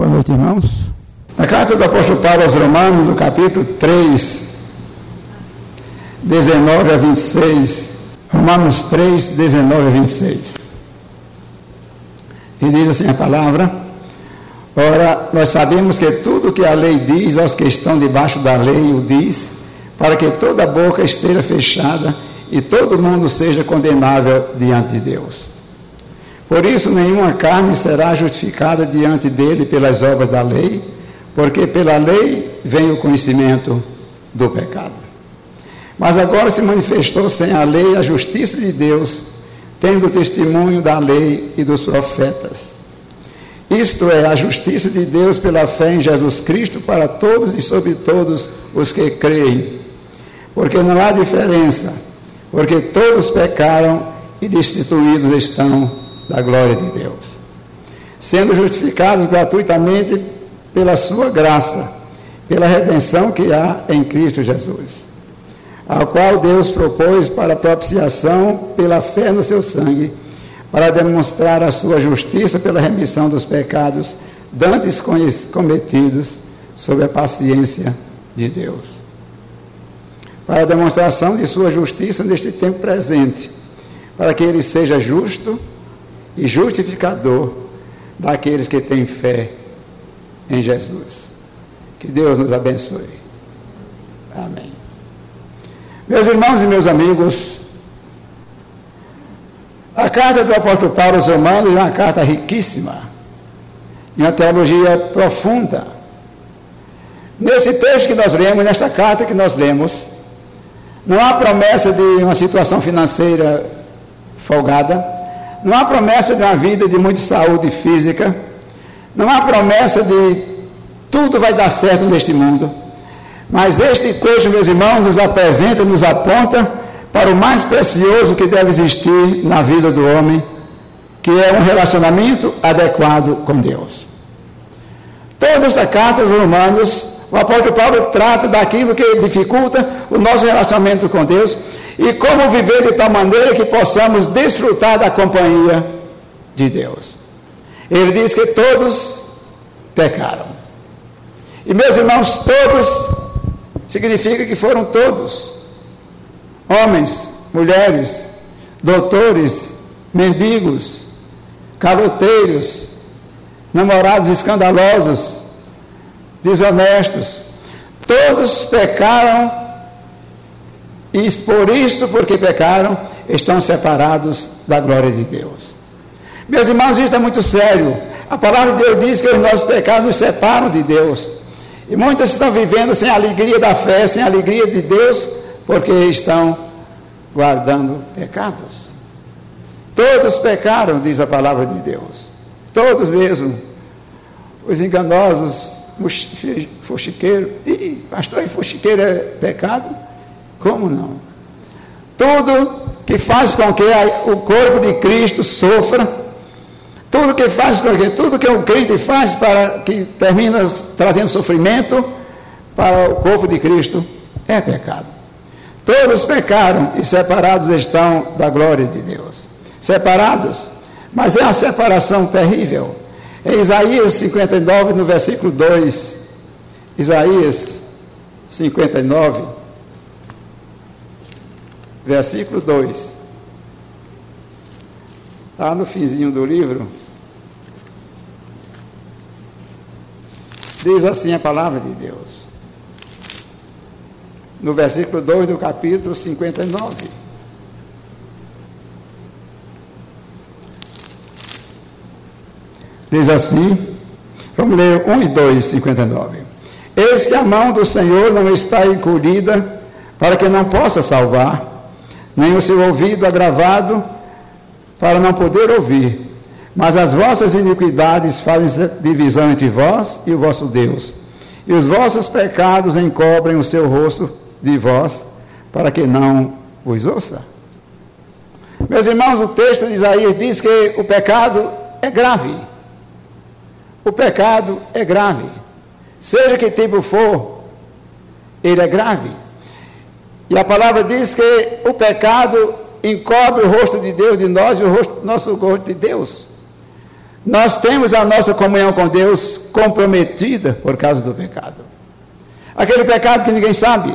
Boa noite, irmãos. Na carta do apóstolo Paulo aos Romanos, no capítulo 3, 19 a 26. Romanos 3, 19 a 26. E diz assim a palavra: Ora, nós sabemos que tudo que a lei diz aos que estão debaixo da lei o diz, para que toda boca esteja fechada e todo mundo seja condenável diante de Deus. Por isso, nenhuma carne será justificada diante dele pelas obras da lei, porque pela lei vem o conhecimento do pecado. Mas agora se manifestou sem a lei a justiça de Deus, tendo o testemunho da lei e dos profetas. Isto é a justiça de Deus pela fé em Jesus Cristo para todos e sobre todos os que creem. Porque não há diferença, porque todos pecaram e destituídos estão da glória de Deus, sendo justificados gratuitamente pela sua graça, pela redenção que há em Cristo Jesus, a qual Deus propôs para propiciação pela fé no seu sangue, para demonstrar a sua justiça pela remissão dos pecados dantes cometidos sob a paciência de Deus. Para a demonstração de sua justiça neste tempo presente, para que ele seja justo e justificador daqueles que têm fé em Jesus. Que Deus nos abençoe. Amém. Meus irmãos e meus amigos, a carta do apóstolo Paulo aos Romanos é uma carta riquíssima, e uma teologia profunda. Nesse texto que nós lemos, nesta carta que nós lemos, não há promessa de uma situação financeira folgada, não há promessa de uma vida de muita saúde física. Não há promessa de tudo vai dar certo neste mundo. Mas este texto, meus irmãos, nos apresenta, nos aponta para o mais precioso que deve existir na vida do homem, que é um relacionamento adequado com Deus. Toda esta carta aos Romanos, o apóstolo Paulo trata daquilo que dificulta o nosso relacionamento com Deus e como viver de tal maneira que possamos desfrutar da companhia de Deus. Ele diz que todos pecaram. E meus irmãos, todos significa que foram todos. Homens, mulheres, doutores, mendigos, caloteiros, namorados escandalosos, desonestos. Todos pecaram e por isso, porque pecaram, estão separados da glória de Deus. Meus irmãos, isso é muito sério. A palavra de Deus diz que os nossos pecados nos separam de Deus. E muitos estão vivendo sem a alegria da fé, sem a alegria de Deus, porque estão guardando pecados. Todos pecaram, diz a palavra de Deus. Todos mesmo. Os enganosos, fuxiqueiros. Ih, pastor, e fuxiqueiro é pecado? Como não? Tudo que faz com que o corpo de Cristo sofra, tudo que faz com que tudo que o crente faz para que termina trazendo sofrimento para o corpo de Cristo é pecado. Todos pecaram e separados estão da glória de Deus. Separados, mas é uma separação terrível. Em Isaías 59, no versículo 2, Isaías 59, versículo 2. Está no finzinho do livro. Diz assim a palavra de Deus. No versículo 2 do capítulo 59. Diz assim, vamos ler 1 e 2, 59. Eis que a mão do Senhor não está encolhida para que não possa salvar, nem o seu ouvido agravado para não poder ouvir. Mas as vossas iniquidades fazem divisão entre vós e o vosso Deus. E os vossos pecados encobrem o seu rosto de vós, para que não vos ouça. Meus irmãos, o texto de Isaías diz que o pecado é grave. O pecado é grave. Seja que tipo for, ele é grave. E a palavra diz que o pecado encobre o rosto de Deus de nós e o rosto, nosso rosto de Deus. Nós temos a nossa comunhão com Deus comprometida por causa do pecado. Aquele pecado que ninguém sabe,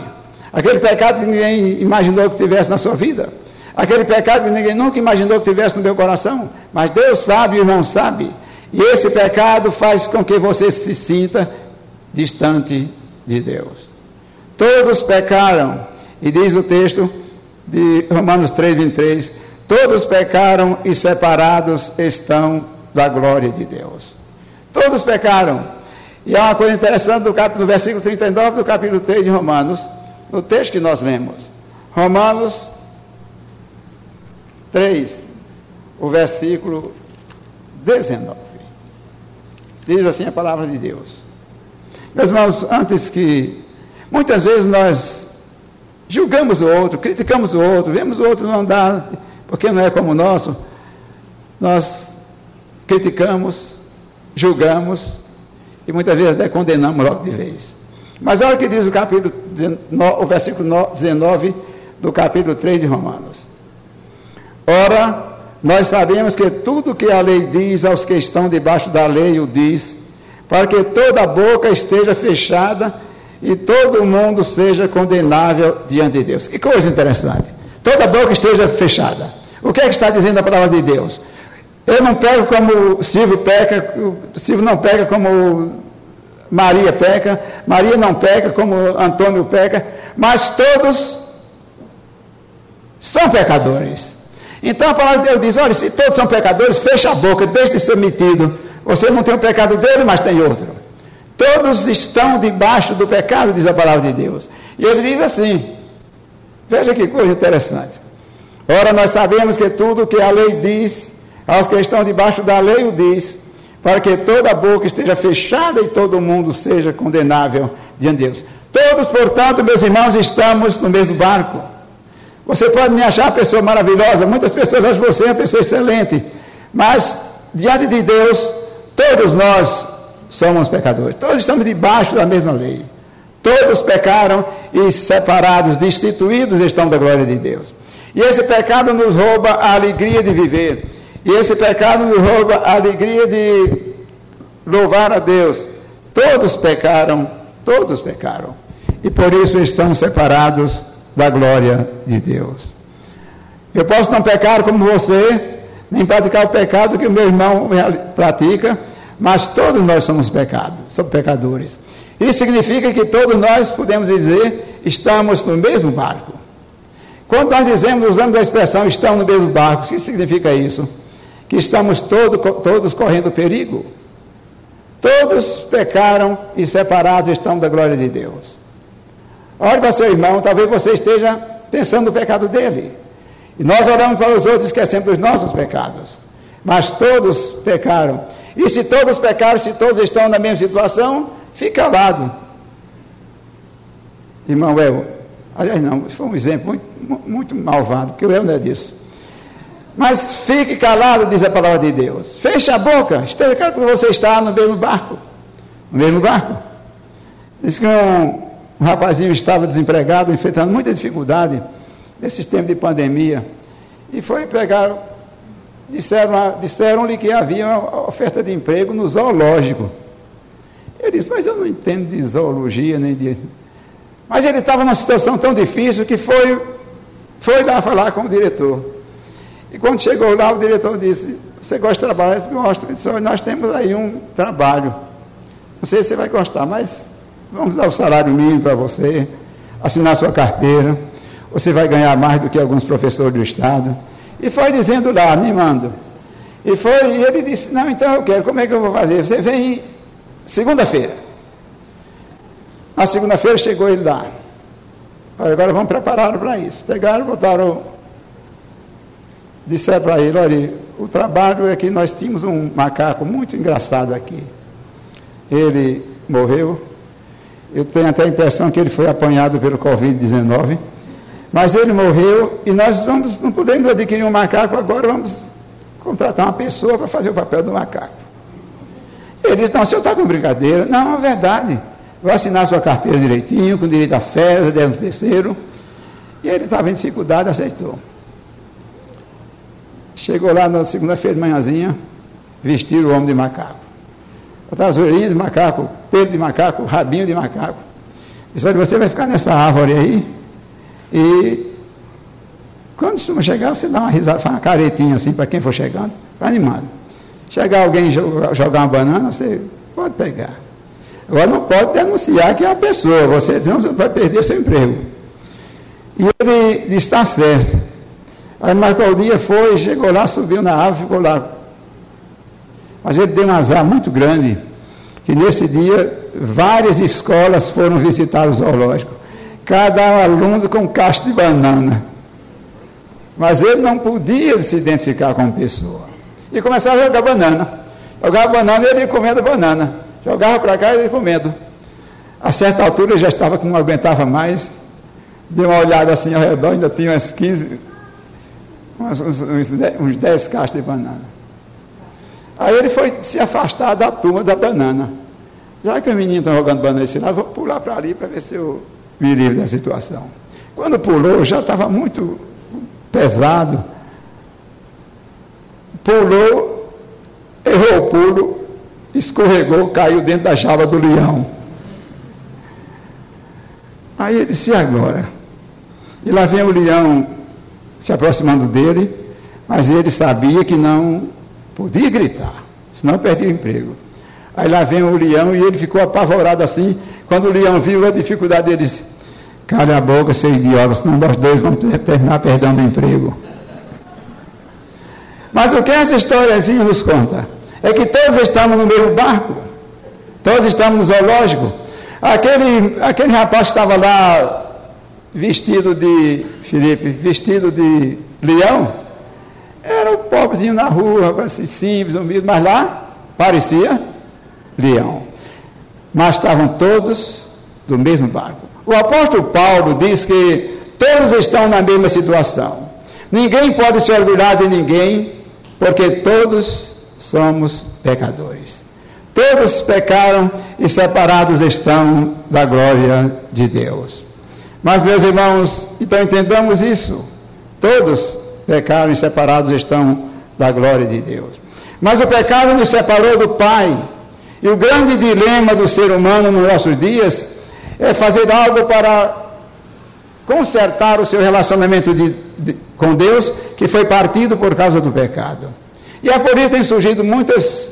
aquele pecado que ninguém imaginou que tivesse na sua vida, aquele pecado que ninguém nunca imaginou que tivesse no meu coração, mas Deus sabe e o irmão sabe. E esse pecado faz com que você se sinta distante de Deus. Todos pecaram, e diz o texto de Romanos 3, 23, todos pecaram e separados estão da glória de Deus. Todos pecaram. E há uma coisa interessante do, cap... no versículo 39 do capítulo 3 de Romanos, no texto que nós lemos. Romanos 3, o versículo 19. Diz assim a palavra de Deus. Meus irmãos, antes que. Muitas vezes nós julgamos o outro, criticamos o outro, vemos o outro não andar porque não é como o nosso. Nós criticamos, julgamos e muitas vezes até condenamos logo de vez. Mas olha o que diz o capítulo 19, o versículo 19 do capítulo 3 de Romanos. Ora, nós sabemos que tudo que a lei diz aos que estão debaixo da lei o diz, para que toda a boca esteja fechada e todo mundo seja condenável diante de Deus. Que coisa interessante. Toda a boca esteja fechada. O que é que está dizendo a palavra de Deus? Eu não pego como Silvio peca, Silvio não pega como Maria peca, Maria não peca como Antônio peca, mas todos são pecadores. Então a palavra de Deus diz: olha, se todos são pecadores, fecha a boca, deixe de ser metido. Você não tem o pecado dele, mas tem outro. Todos estão debaixo do pecado, diz a palavra de Deus. E ele diz assim: veja que coisa interessante. Ora, nós sabemos que tudo que a lei diz aos que estão debaixo da lei o diz, para que toda boca esteja fechada e todo mundo seja condenável diante de Deus. Todos, portanto, meus irmãos, estamos no mesmo barco. Você pode me achar uma pessoa maravilhosa, muitas pessoas acham você uma pessoa excelente, mas diante de Deus, todos nós somos pecadores, todos estamos debaixo da mesma lei. Todos pecaram e separados, destituídos estão da glória de Deus. E esse pecado nos rouba a alegria de viver. E esse pecado nos rouba a alegria de louvar a Deus. Todos pecaram, todos pecaram. E por isso estão separados da glória de Deus. Eu posso não pecar como você, nem praticar o pecado que o meu irmão pratica, mas todos nós somos pecados, somos pecadores. Isso significa que todos nós podemos dizer estamos no mesmo barco. Quando nós dizemos, usamos a expressão estamos no mesmo barco, o que significa isso? que estamos todo, todos correndo perigo. Todos pecaram e separados estão da glória de Deus. Olhe para seu irmão, talvez você esteja pensando no pecado dele. E nós oramos para os outros e esquecemos dos nossos pecados. Mas todos pecaram. E se todos pecaram, se todos estão na mesma situação, fica calado. Irmão El, aliás não, foi um exemplo muito, muito malvado, porque o El não é disso. Mas fique calado, diz a palavra de Deus. Feche a boca, esteja claro que você está no mesmo barco. No mesmo barco. Diz que um, um rapazinho estava desempregado, enfrentando muita dificuldade nesses tempos de pandemia. E foi pegar, disseram-lhe disseram que havia uma oferta de emprego no zoológico. Ele disse, mas eu não entendo de zoologia, nem de. Mas ele estava numa situação tão difícil que foi, foi lá falar com o diretor. E quando chegou lá, o diretor disse: Você gosta de trabalhar? Eu disse: Gosto. Ele disse: Nós temos aí um trabalho. Não sei se você vai gostar, mas vamos dar o salário mínimo para você, assinar sua carteira. Você vai ganhar mais do que alguns professores do Estado. E foi dizendo lá, animando. E foi, e ele disse: Não, então eu quero, como é que eu vou fazer? Você vem segunda-feira. Na segunda-feira chegou ele lá. Agora vamos preparar para isso. Pegaram, botaram disseram para ele, olha, o trabalho é que nós tínhamos um macaco muito engraçado aqui. Ele morreu. Eu tenho até a impressão que ele foi apanhado pelo Covid-19. Mas ele morreu e nós vamos, não podemos adquirir um macaco agora, vamos contratar uma pessoa para fazer o papel do macaco. Ele disse, não, o senhor está com brincadeira. Não, é verdade. Vou assinar sua carteira direitinho, com direito a férias, décimo terceiro. E ele estava em dificuldade, aceitou. Chegou lá na segunda-feira de manhãzinha, vestir o homem de macaco. Botaram as orelhas de macaco, pelo de macaco, rabinho de macaco. Disse, olha, você vai ficar nessa árvore aí e quando você chegar, você dá uma risada, faz uma caretinha assim para quem for chegando, animado. Chegar alguém jogar uma banana, você pode pegar. Agora não pode denunciar que é uma pessoa, você senão você vai perder seu emprego. E ele disse, está certo. Aí marcou o dia, foi, chegou lá, subiu na árvore, ficou lá. Mas ele deu um azar muito grande, que nesse dia várias escolas foram visitar o zoológico. Cada aluno com um cacho de banana. Mas ele não podia se identificar como pessoa. E começava a jogar banana. Jogava banana e ele comendo banana. Jogava para cá e ele comendo. A certa altura já estava que não aguentava mais. Deu uma olhada assim ao redor, ainda tinha umas 15, uns, uns, uns 10 cachos de banana. Aí ele foi se afastar da turma da banana. Já que os meninos estão jogando banana esse lado, vou pular para ali para ver se eu me livro da situação. Quando pulou, já estava muito pesado. Pulou, errou o pulo, escorregou, caiu dentro da jaula do leão. Aí ele disse, e agora? E lá vem o leão se aproximando dele, mas ele sabia que não podia gritar, senão perdia o emprego. Aí lá vem o leão e ele ficou apavorado assim. Quando o leão viu a dificuldade, ele disse: Cala a boca, seu idiota, senão nós dois vamos terminar perdendo o emprego. Mas o que essa historiazinha nos conta? É que todos estamos no mesmo barco, todos estamos no zoológico. Aquele, aquele rapaz estava lá vestido de, Felipe, vestido de leão, era o pobrezinho na rua, assim, simples, humilde, mas lá parecia leão. Mas estavam todos do mesmo barco. O apóstolo Paulo diz que todos estão na mesma situação. Ninguém pode se orgulhar de ninguém, porque todos somos pecadores. Todos pecaram e separados estão da glória de Deus. Mas, meus irmãos, então entendamos isso. Todos pecaram e separados estão da glória de Deus. Mas o pecado nos separou do Pai. E o grande dilema do ser humano nos nossos dias é fazer algo para consertar o seu relacionamento de, de, com Deus, que foi partido por causa do pecado. E é por isso que tem surgido muitas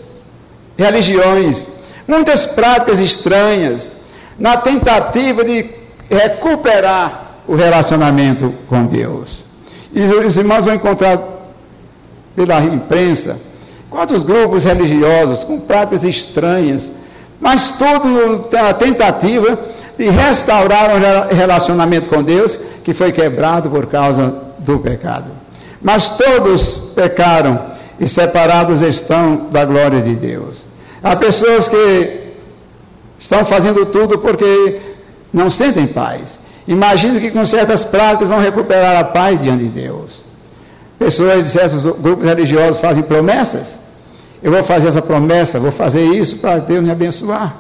religiões, muitas práticas estranhas, na tentativa de recuperar o relacionamento com Deus. E os irmãos vão encontrar pela imprensa quantos grupos religiosos com práticas estranhas, mas tudo na tentativa de restaurar um relacionamento com Deus que foi quebrado por causa do pecado. Mas todos pecaram e separados estão da glória de Deus. Há pessoas que estão fazendo tudo porque não sentem paz. Imagino que com certas práticas vão recuperar a paz diante de Deus. Pessoas de certos grupos religiosos fazem promessas. Eu vou fazer essa promessa, vou fazer isso para Deus me abençoar.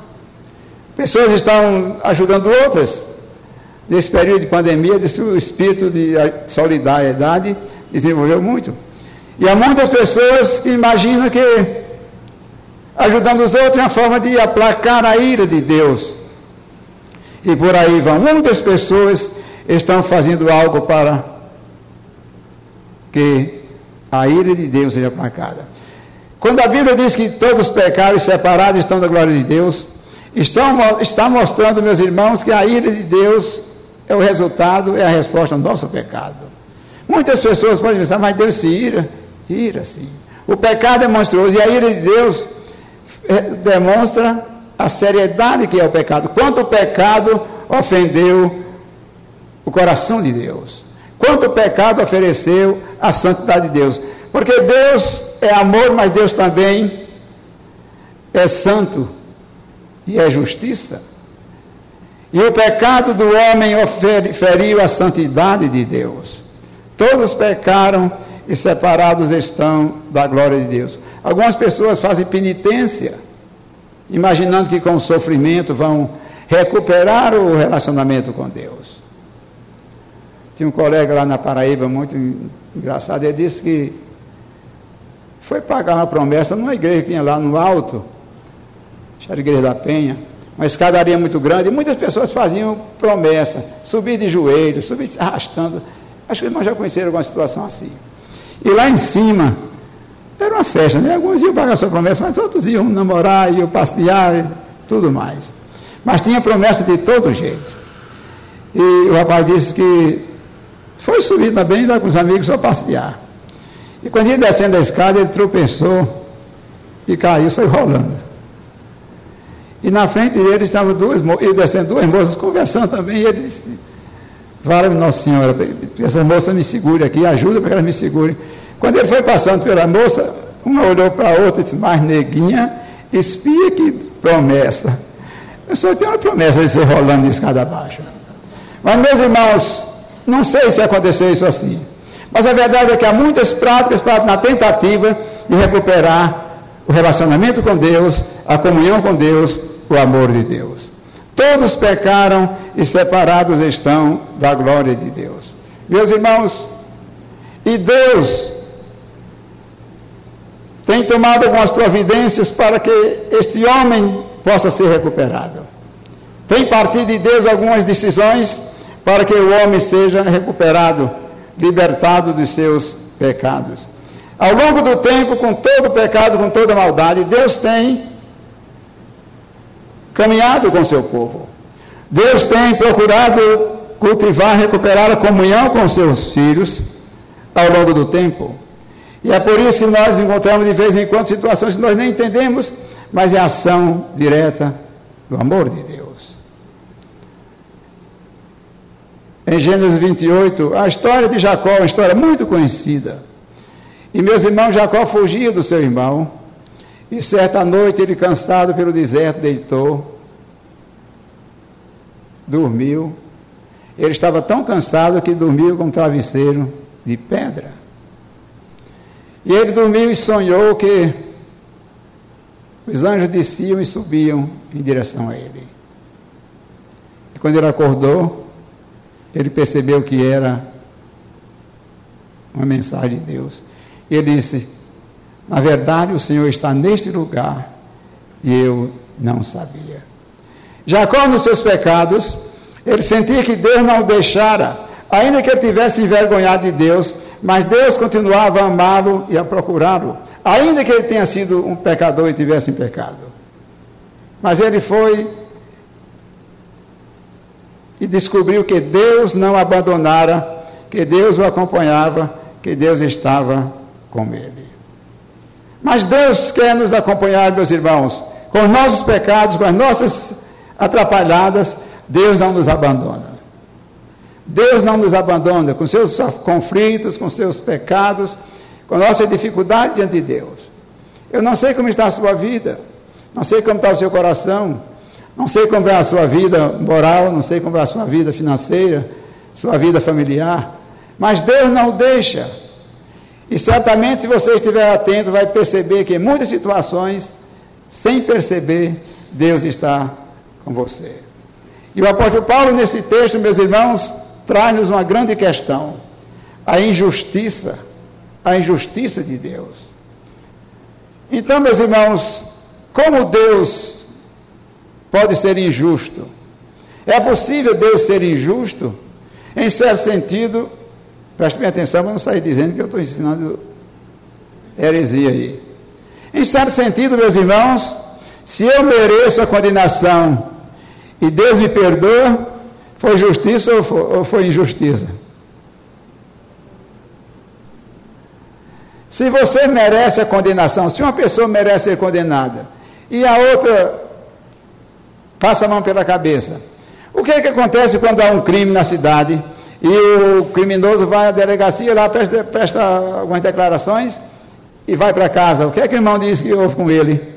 Pessoas estão ajudando outras. Nesse período de pandemia, o espírito de solidariedade desenvolveu muito. E há muitas pessoas que imaginam que ajudando os outros é uma forma de aplacar a ira de Deus. E por aí vão. Muitas pessoas estão fazendo algo para que a ira de Deus seja aplacada. Quando a Bíblia diz que todos pecaram e separados estão da glória de Deus, estão, está mostrando, meus irmãos, que a ira de Deus é o resultado, é a resposta ao nosso pecado. Muitas pessoas podem pensar, mas Deus se ira. Ira, sim. O pecado é monstruoso e a ira de Deus é, demonstra a seriedade que é o pecado. Quanto o pecado ofendeu o coração de Deus. Quanto o pecado ofereceu a santidade de Deus. Porque Deus é amor, mas Deus também é santo e é justiça. E o pecado do homem feriu a santidade de Deus. Todos pecaram e separados estão da glória de Deus. Algumas pessoas fazem penitência, imaginando que com o sofrimento vão recuperar o relacionamento com Deus. Tinha um colega lá na Paraíba muito engraçado, ele disse que foi pagar uma promessa numa igreja que tinha lá no alto, era a igreja da Penha, uma escadaria muito grande, e muitas pessoas faziam promessa, subir de joelhos, subir arrastando. Acho que os irmãos já conheceram alguma situação assim. E lá em cima, era uma festa, né? Alguns iam pagar sua promessa, mas outros iam namorar, iam passear, e tudo mais. Mas tinha promessa de todo jeito. E o rapaz disse que foi subir também lá com os amigos só passear. E quando ia descendo a escada, ele tropeçou e caiu, saiu rolando. E na frente dele estavam duas, e descendo duas moças conversando também, e ele disse, Vale Nossa Senhora, essa moça me segure aqui, ajuda para que ela me segure. Quando ele foi passando pela moça, uma olhou para a outra e disse, mais neguinha, espia que promessa. Eu só tenho uma promessa de ser rolando de escada abaixo. Mas, meus irmãos, não sei se aconteceu isso assim. Mas a verdade é que há muitas práticas na tentativa de recuperar o relacionamento com Deus, a comunhão com Deus, o amor de Deus. Todos pecaram e separados estão da glória de Deus. Meus irmãos, e Deus tem tomado algumas providências para que este homem possa ser recuperado. Tem partido de Deus algumas decisões para que o homem seja recuperado, libertado dos seus pecados. Ao longo do tempo, com todo pecado, com toda maldade, Deus tem caminhado com seu povo. Deus tem procurado cultivar, recuperar a comunhão com seus filhos ao longo do tempo. E é por isso que nós encontramos de vez em quando situações que nós nem entendemos, mas é ação direta do amor de Deus. Em Gênesis 28, a história de Jacó é uma história muito conhecida. E meus irmãos, Jacó fugia do seu irmão, e certa noite ele, cansado pelo deserto, deitou, dormiu. Ele estava tão cansado que dormiu com um travesseiro de pedra. E ele dormiu e sonhou que os anjos desciam e subiam em direção a ele. E quando ele acordou, ele percebeu que era uma mensagem de Deus. Ele disse: Na verdade, o Senhor está neste lugar e eu não sabia. Jacó, nos seus pecados, ele sentia que Deus não o deixara, ainda que ele tivesse envergonhado de Deus, mas Deus continuava a amá-lo e a procurá-lo, ainda que ele tenha sido um pecador e tivesse em pecado. Mas ele foi e descobriu que Deus não abandonara, que Deus o acompanhava, que Deus estava com ele. Mas Deus quer nos acompanhar, meus irmãos, com os nossos pecados, com as nossas atrapalhadas, Deus não nos abandona. Deus não nos abandona com seus conflitos, com seus pecados, com nossa dificuldade diante de Deus. Eu não sei como está a sua vida, não sei como está o seu coração, não sei como é a sua vida moral, não sei como é a sua vida financeira, sua vida familiar, mas Deus não deixa. E certamente, se você estiver atento, vai perceber que em muitas situações, sem perceber, Deus está com você. E o apóstolo Paulo, nesse texto, meus irmãos, traz-nos uma grande questão: a injustiça, a injustiça de Deus. Então, meus irmãos, como Deus pode ser injusto? É possível Deus ser injusto? Em certo sentido, preste bem atenção para não sair dizendo que eu estou ensinando heresia aí. Em certo sentido, meus irmãos, se eu mereço a condenação e Deus me perdoa, foi justiça ou foi, injustiça? Se você merece a condenação, se uma pessoa merece ser condenada e a outra passa a mão pela cabeça, o que é que acontece quando há um crime na cidade e o criminoso vai à delegacia lá, presta, presta algumas declarações e vai para casa? O que é que o irmão diz que houve com ele?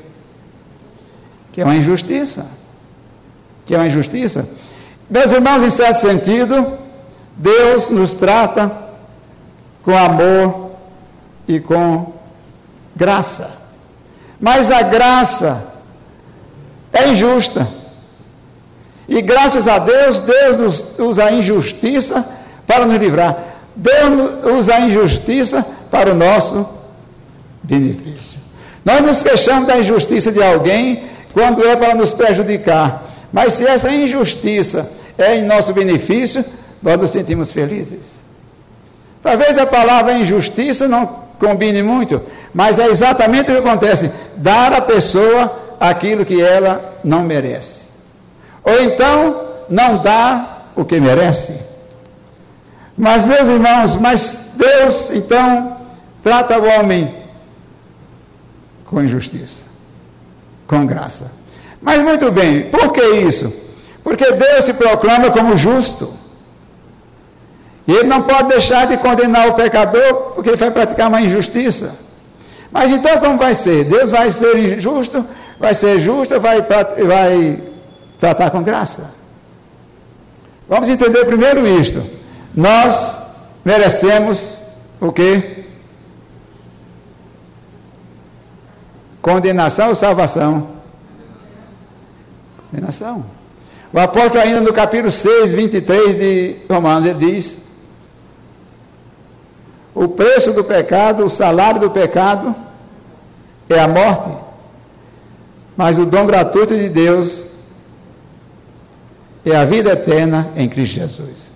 Que é uma injustiça que é uma injustiça. Meus irmãos, em certo sentido, Deus nos trata com amor e com graça. Mas a graça é injusta. E graças a Deus, Deus nos usa a injustiça para nos livrar. Deus usa a injustiça para o nosso benefício. Nós nos queixamos da injustiça de alguém quando é para nos prejudicar. Mas se essa injustiça é em nosso benefício, nós nos sentimos felizes. Talvez a palavra injustiça não combine muito, mas é exatamente o que acontece: dar à pessoa aquilo que ela não merece. Ou então, não dar o que merece. Mas, meus irmãos, mas Deus, então, trata o homem com injustiça, com graça. Mas muito bem, por que isso? Porque Deus se proclama como justo. E ele não pode deixar de condenar o pecador porque ele vai praticar uma injustiça. Mas então como vai ser? Deus vai ser injusto, vai ser justo, vai, vai tratar com graça. Vamos entender primeiro isto. Nós merecemos o quê? Condenação ou salvação? Condenação. O apóstolo, ainda no capítulo 6, 23 de Romanos, ele diz: O preço do pecado, o salário do pecado é a morte, mas o dom gratuito de Deus é a vida eterna em Cristo Jesus.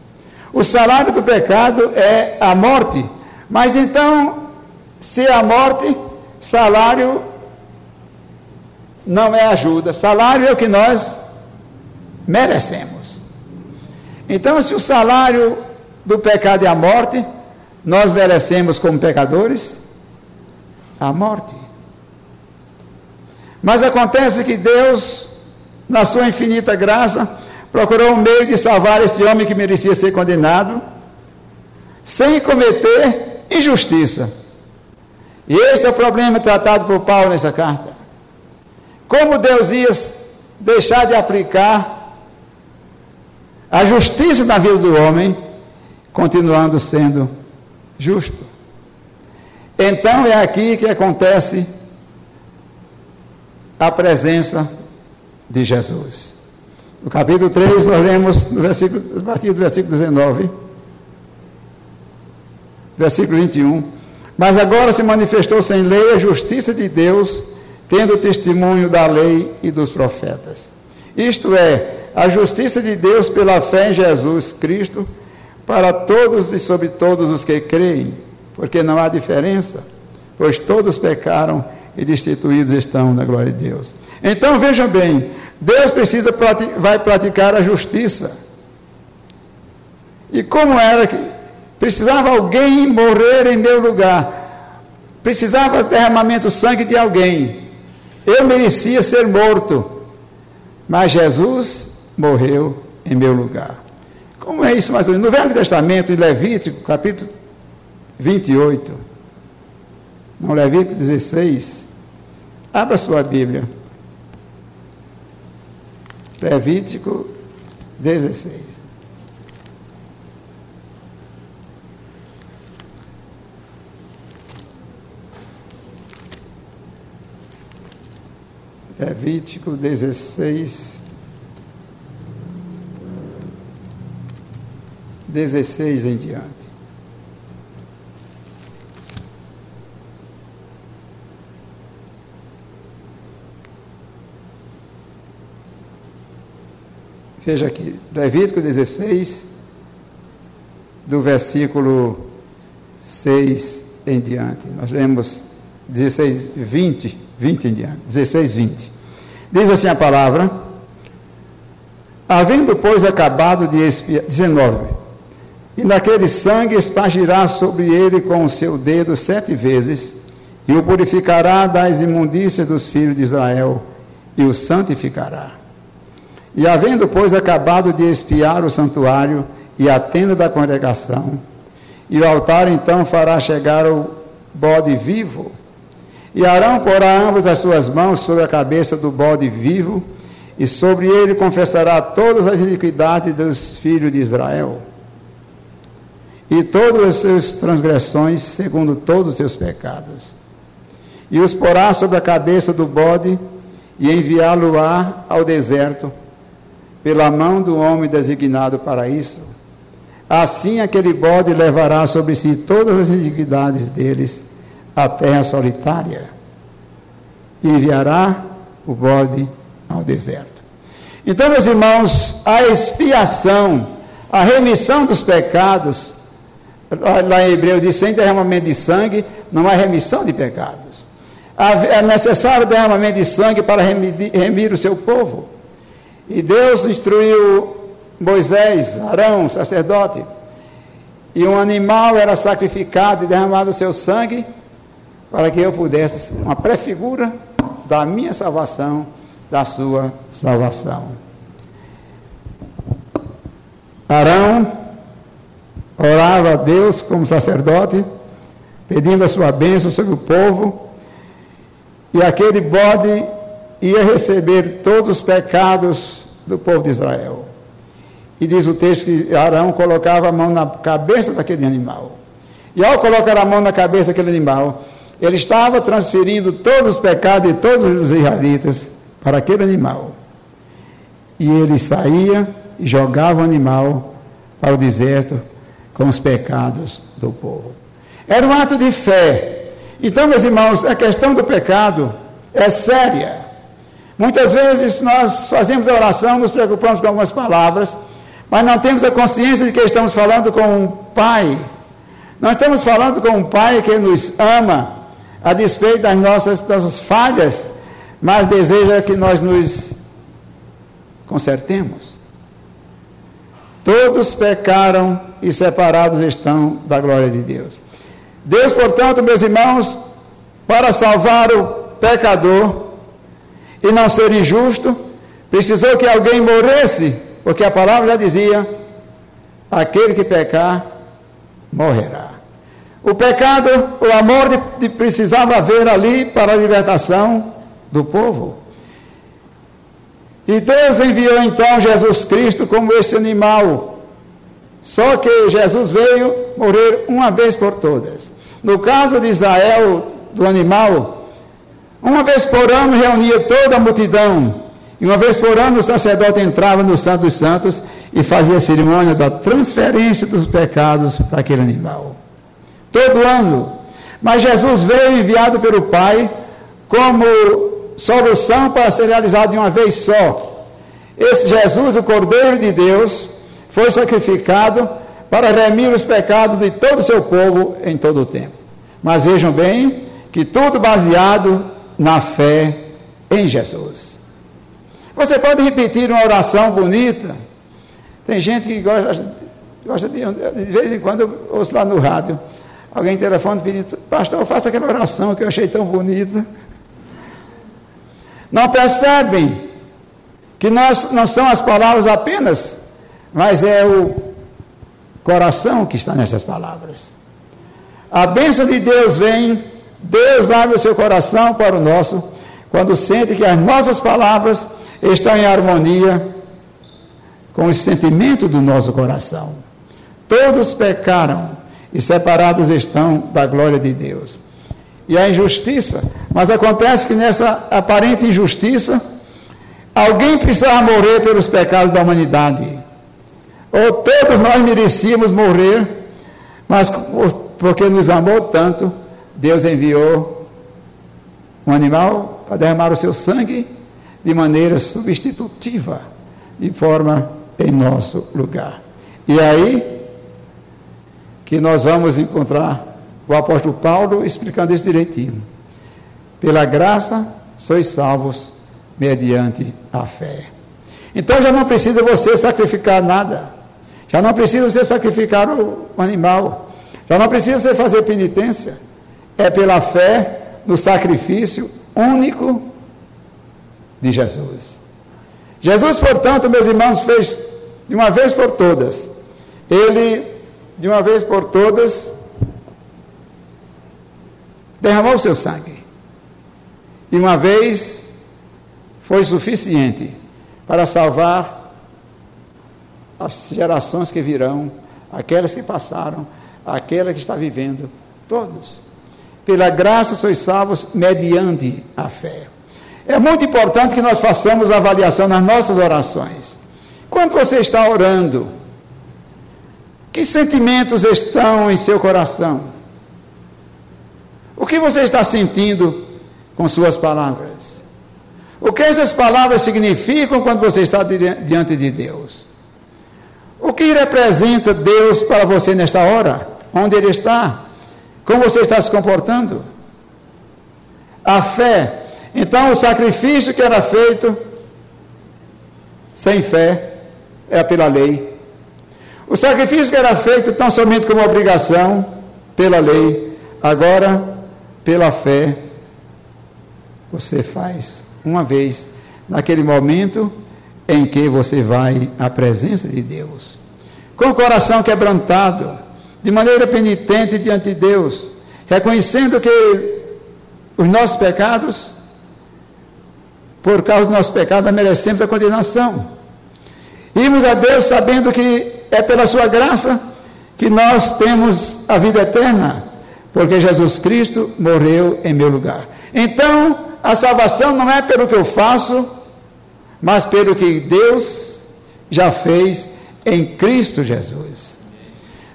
O salário do pecado é a morte, mas então, se é a morte, salário não é ajuda, salário é o que nós merecemos. Então, se o salário do pecado é a morte, nós merecemos como pecadores a morte. Mas acontece que Deus, na sua infinita graça, procurou um meio de salvar esse homem que merecia ser condenado, sem cometer injustiça. E este é o problema tratado por Paulo nessa carta. Como Deus ia deixar de aplicar a justiça na vida do homem, continuando sendo justo. Então é aqui que acontece a presença de Jesus. No capítulo 3, nós lemos no versículo, a partir do versículo 19, versículo 21. Mas agora se manifestou sem lei a justiça de Deus, tendo o testemunho da lei e dos profetas. Isto é, a justiça de Deus pela fé em Jesus Cristo para todos e sobre todos os que creem, porque não há diferença, pois todos pecaram e destituídos estão na glória de Deus. Então vejam bem, Deus precisa vai praticar a justiça. E como era que precisava alguém morrer em meu lugar? Precisava derramamento de sangue de alguém. Eu merecia ser morto. Mas Jesus morreu em meu lugar. Como é isso mais ou menos? No Velho Testamento, em Levítico, capítulo 28, no Levítico 16, abra sua Bíblia. Levítico 16. Levítico 16. 16 em diante. Veja aqui, Levítico 16, do versículo 6 em diante. Nós lemos 16, 20, 20 em diante. 16, 20. Diz assim a palavra: Havendo, pois, acabado de expiar. 19 e naquele sangue espargirá sobre ele com o seu dedo sete vezes, e o purificará das imundícias dos filhos de Israel, e o santificará. E havendo, pois, acabado de espiar o santuário e a tenda da congregação, e o altar então fará chegar o bode vivo, e Arão porá ambas as suas mãos sobre a cabeça do bode vivo, e sobre ele confessará todas as iniquidades dos filhos de Israel e todas as suas transgressões, segundo todos os seus pecados. E os porá sobre a cabeça do bode e enviá-lo-á ao deserto, pela mão do homem designado para isso. Assim aquele bode levará sobre si todas as iniquidades deles, a terra solitária e enviará o bode ao deserto. Então, meus irmãos, a expiação, a remissão dos pecados, lá em Hebreu diz, sem derramamento de sangue, não há remissão de pecados. É necessário derramamento de sangue para remir o seu povo. E Deus instruiu Moisés, Arão, sacerdote, e um animal era sacrificado e derramado o seu sangue para que eu pudesse, uma prefigura da minha salvação, da sua salvação. Arão orava a Deus como sacerdote, pedindo a sua bênção sobre o povo, e aquele bode ia receber todos os pecados do povo de Israel. E diz o texto que Arão colocava a mão na cabeça daquele animal. E ao colocar a mão na cabeça daquele animal, ele estava transferindo todos os pecados de todos os israelitas para aquele animal. E ele saía e jogava o animal para o deserto com os pecados do povo. Era um ato de fé. Então, meus irmãos, a questão do pecado é séria. Muitas vezes nós fazemos a oração, nos preocupamos com algumas palavras, mas não temos a consciência de que estamos falando com um Pai. Nós estamos falando com um Pai que nos ama, a despeito das nossas, das falhas, mas deseja que nós nos consertemos. Todos pecaram e separados estão da glória de Deus. Deus, portanto, meus irmãos, para salvar o pecador e não ser injusto, precisou que alguém morresse porque a palavra já dizia: aquele que pecar, morrerá. O pecado, o amor de, de precisava haver ali para a libertação do povo. E Deus enviou então Jesus Cristo como esse animal. Só que Jesus veio morrer uma vez por todas. No caso de Israel, do animal, uma vez por ano reunia toda a multidão e uma vez por ano o sacerdote entrava no Santo dos Santos e fazia a cerimônia da transferência dos pecados para aquele animal. Todo ano. Mas Jesus veio enviado pelo Pai como solução para ser realizado de uma vez só. Esse Jesus, o Cordeiro de Deus, foi sacrificado para remir os pecados de todo o seu povo em todo o tempo. Mas vejam bem que tudo baseado na fé em Jesus. Você pode repetir uma oração bonita. Tem gente que gosta, gosta de, de vez em quando eu ouço lá no rádio, alguém telefone pedindo, pastor, faça aquela oração que eu achei tão bonita. Não percebem que nós, não são as palavras apenas, mas é o coração que está nessas palavras. A bênção de Deus vem, Deus abre o seu coração para o nosso, quando sente que as nossas palavras estão em harmonia com o sentimento do nosso coração. Todos pecaram e separados estão da glória de Deus. E a injustiça, mas acontece que nessa aparente injustiça, alguém precisava morrer pelos pecados da humanidade. Ou todos nós merecíamos morrer, mas porque nos amou tanto, Deus enviou um animal para derramar o seu sangue de maneira substitutiva, de forma em nosso lugar. E aí que nós vamos encontrar o apóstolo Paulo explicando isso direitinho. Pela graça sois salvos mediante a fé. Então já não precisa você sacrificar nada. Já não precisa você sacrificar o animal. Já não precisa você fazer penitência. É pela fé no sacrifício único de Jesus. Jesus, portanto, meus irmãos, fez de uma vez por todas. Ele, de uma vez por todas, derramou o seu sangue. E uma vez foi suficiente para salvar as gerações que virão, aquelas que passaram, aquela que está vivendo, todos. Pela graça sois salvos mediante a fé. É muito importante que nós façamos a avaliação nas nossas orações. Quando você está orando, que sentimentos estão em seu coração? O que você está sentindo com suas palavras? O que essas palavras significam quando você está diante de Deus? O que representa Deus para você nesta hora? Onde Ele está? Como você está se comportando? A fé. Então, o sacrifício que era feito sem fé é pela lei. O sacrifício que era feito tão somente como obrigação pela lei, agora pela fé você faz uma vez naquele momento em que você vai à presença de Deus, com o coração quebrantado, de maneira penitente diante de Deus, reconhecendo que os nossos pecados, por causa do nosso pecado, merecemos a condenação. Irmos a Deus sabendo que é pela Sua graça que nós temos a vida eterna, porque Jesus Cristo morreu em meu lugar. Então, a salvação não é pelo que eu faço, mas pelo que Deus já fez em Cristo Jesus.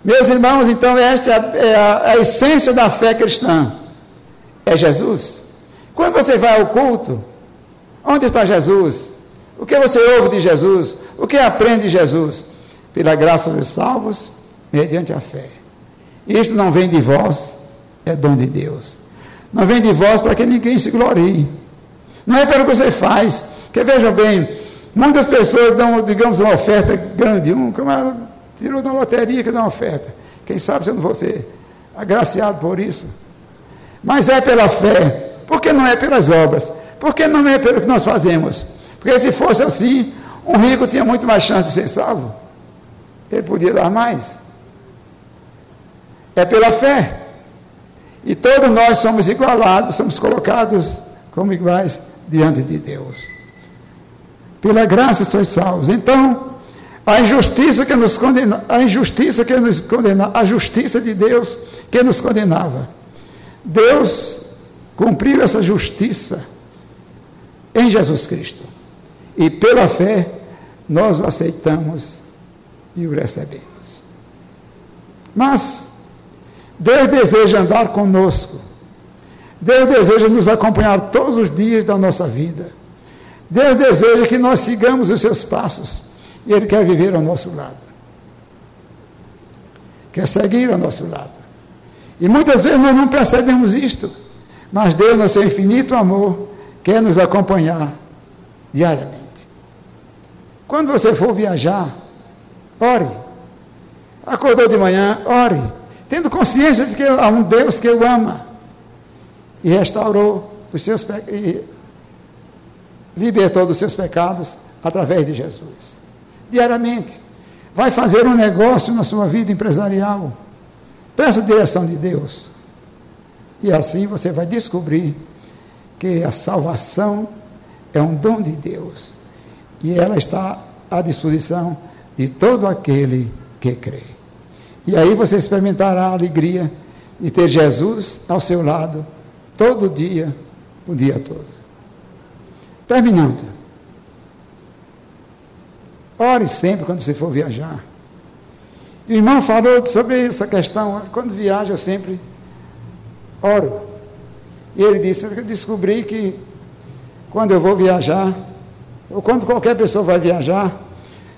Meus irmãos, então, esta é a, é a essência da fé cristã: é Jesus. Quando você vai ao culto, onde está Jesus? O que você ouve de Jesus? O que aprende de Jesus? Pela graça dos salvos, mediante a fé. Isto não vem de vós, é dom de Deus. Não vem de vós para que ninguém se glorie. Não é pelo que você faz. Porque vejam bem, muitas pessoas dão, digamos, uma oferta grande. Um, ela tirou na loteria que dá uma oferta. Quem sabe se eu não vou ser agraciado por isso. Mas é pela fé. Porque não é pelas obras. Porque não é pelo que nós fazemos. Porque se fosse assim, um rico tinha muito mais chance de ser salvo. Ele podia dar mais. É pela fé. E todos nós somos igualados, somos colocados como iguais diante de Deus. Pela graça sois salvos. Então, a injustiça que nos condena, a injustiça que nos condena, a justiça de Deus que nos condenava. Deus cumpriu essa justiça em Jesus Cristo. E pela fé nós o aceitamos e o recebemos. Mas Deus deseja andar conosco. Deus deseja nos acompanhar todos os dias da nossa vida. Deus deseja que nós sigamos os seus passos. E Ele quer viver ao nosso lado. Quer seguir ao nosso lado. E muitas vezes nós não percebemos isto. Mas Deus, no seu infinito amor, quer nos acompanhar diariamente. Quando você for viajar, ore. Acordou de manhã, ore tendo consciência de que há um Deus que o ama e restaurou os seus e libertou dos seus pecados através de Jesus. Diariamente, vai fazer um negócio na sua vida empresarial. Peça a direção de Deus. E assim você vai descobrir que a salvação é um dom de Deus. E ela está à disposição de todo aquele que crê. E aí você experimentará a alegria de ter Jesus ao seu lado todo dia, o dia todo. Terminando. Ore sempre quando você for viajar. O irmão falou sobre essa questão. Quando viaja, eu sempre oro. E ele disse: Eu descobri que quando eu vou viajar, ou quando qualquer pessoa vai viajar,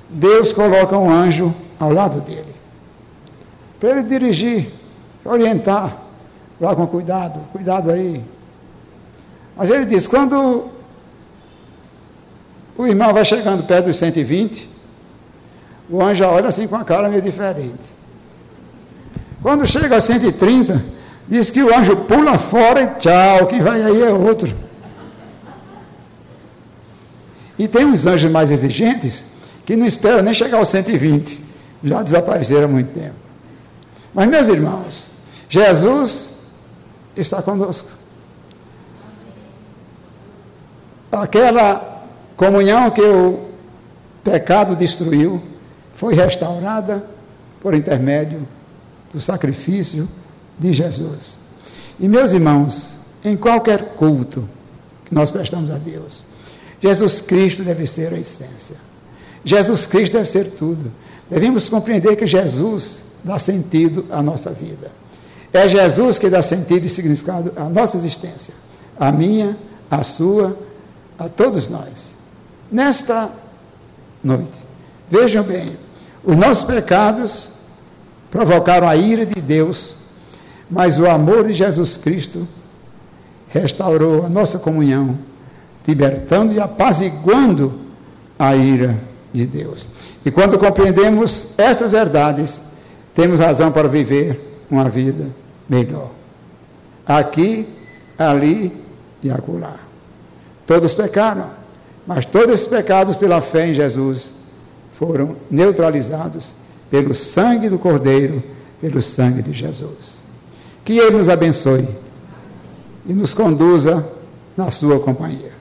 Deus coloca um anjo ao lado dele para ele dirigir, orientar, vá com cuidado, cuidado aí. Mas ele diz, quando o irmão vai chegando perto dos 120, o anjo olha assim com a cara meio diferente. Quando chega a 130, diz que o anjo pula fora e tchau, quem vai aí é outro. E tem uns anjos mais exigentes que não esperam nem chegar aos 120. Já desapareceram há muito tempo. Mas, meus irmãos, Jesus está conosco. Aquela comunhão que o pecado destruiu foi restaurada por intermédio do sacrifício de Jesus. E, meus irmãos, em qualquer culto que nós prestamos a Deus, Jesus Cristo deve ser a essência. Jesus Cristo deve ser tudo. Devemos compreender que Jesus dá sentido à nossa vida. É Jesus que dá sentido e significado à nossa existência, à minha, à sua, a todos nós. Nesta noite, vejam bem, os nossos pecados provocaram a ira de Deus, mas o amor de Jesus Cristo restaurou a nossa comunhão, libertando e apaziguando a ira de Deus. E quando compreendemos essas verdades, temos razão para viver uma vida melhor. Aqui, ali e acolá. Todos pecaram, mas todos esses pecados pela fé em Jesus foram neutralizados pelo sangue do Cordeiro, pelo sangue de Jesus. Que Ele nos abençoe e nos conduza na sua companhia.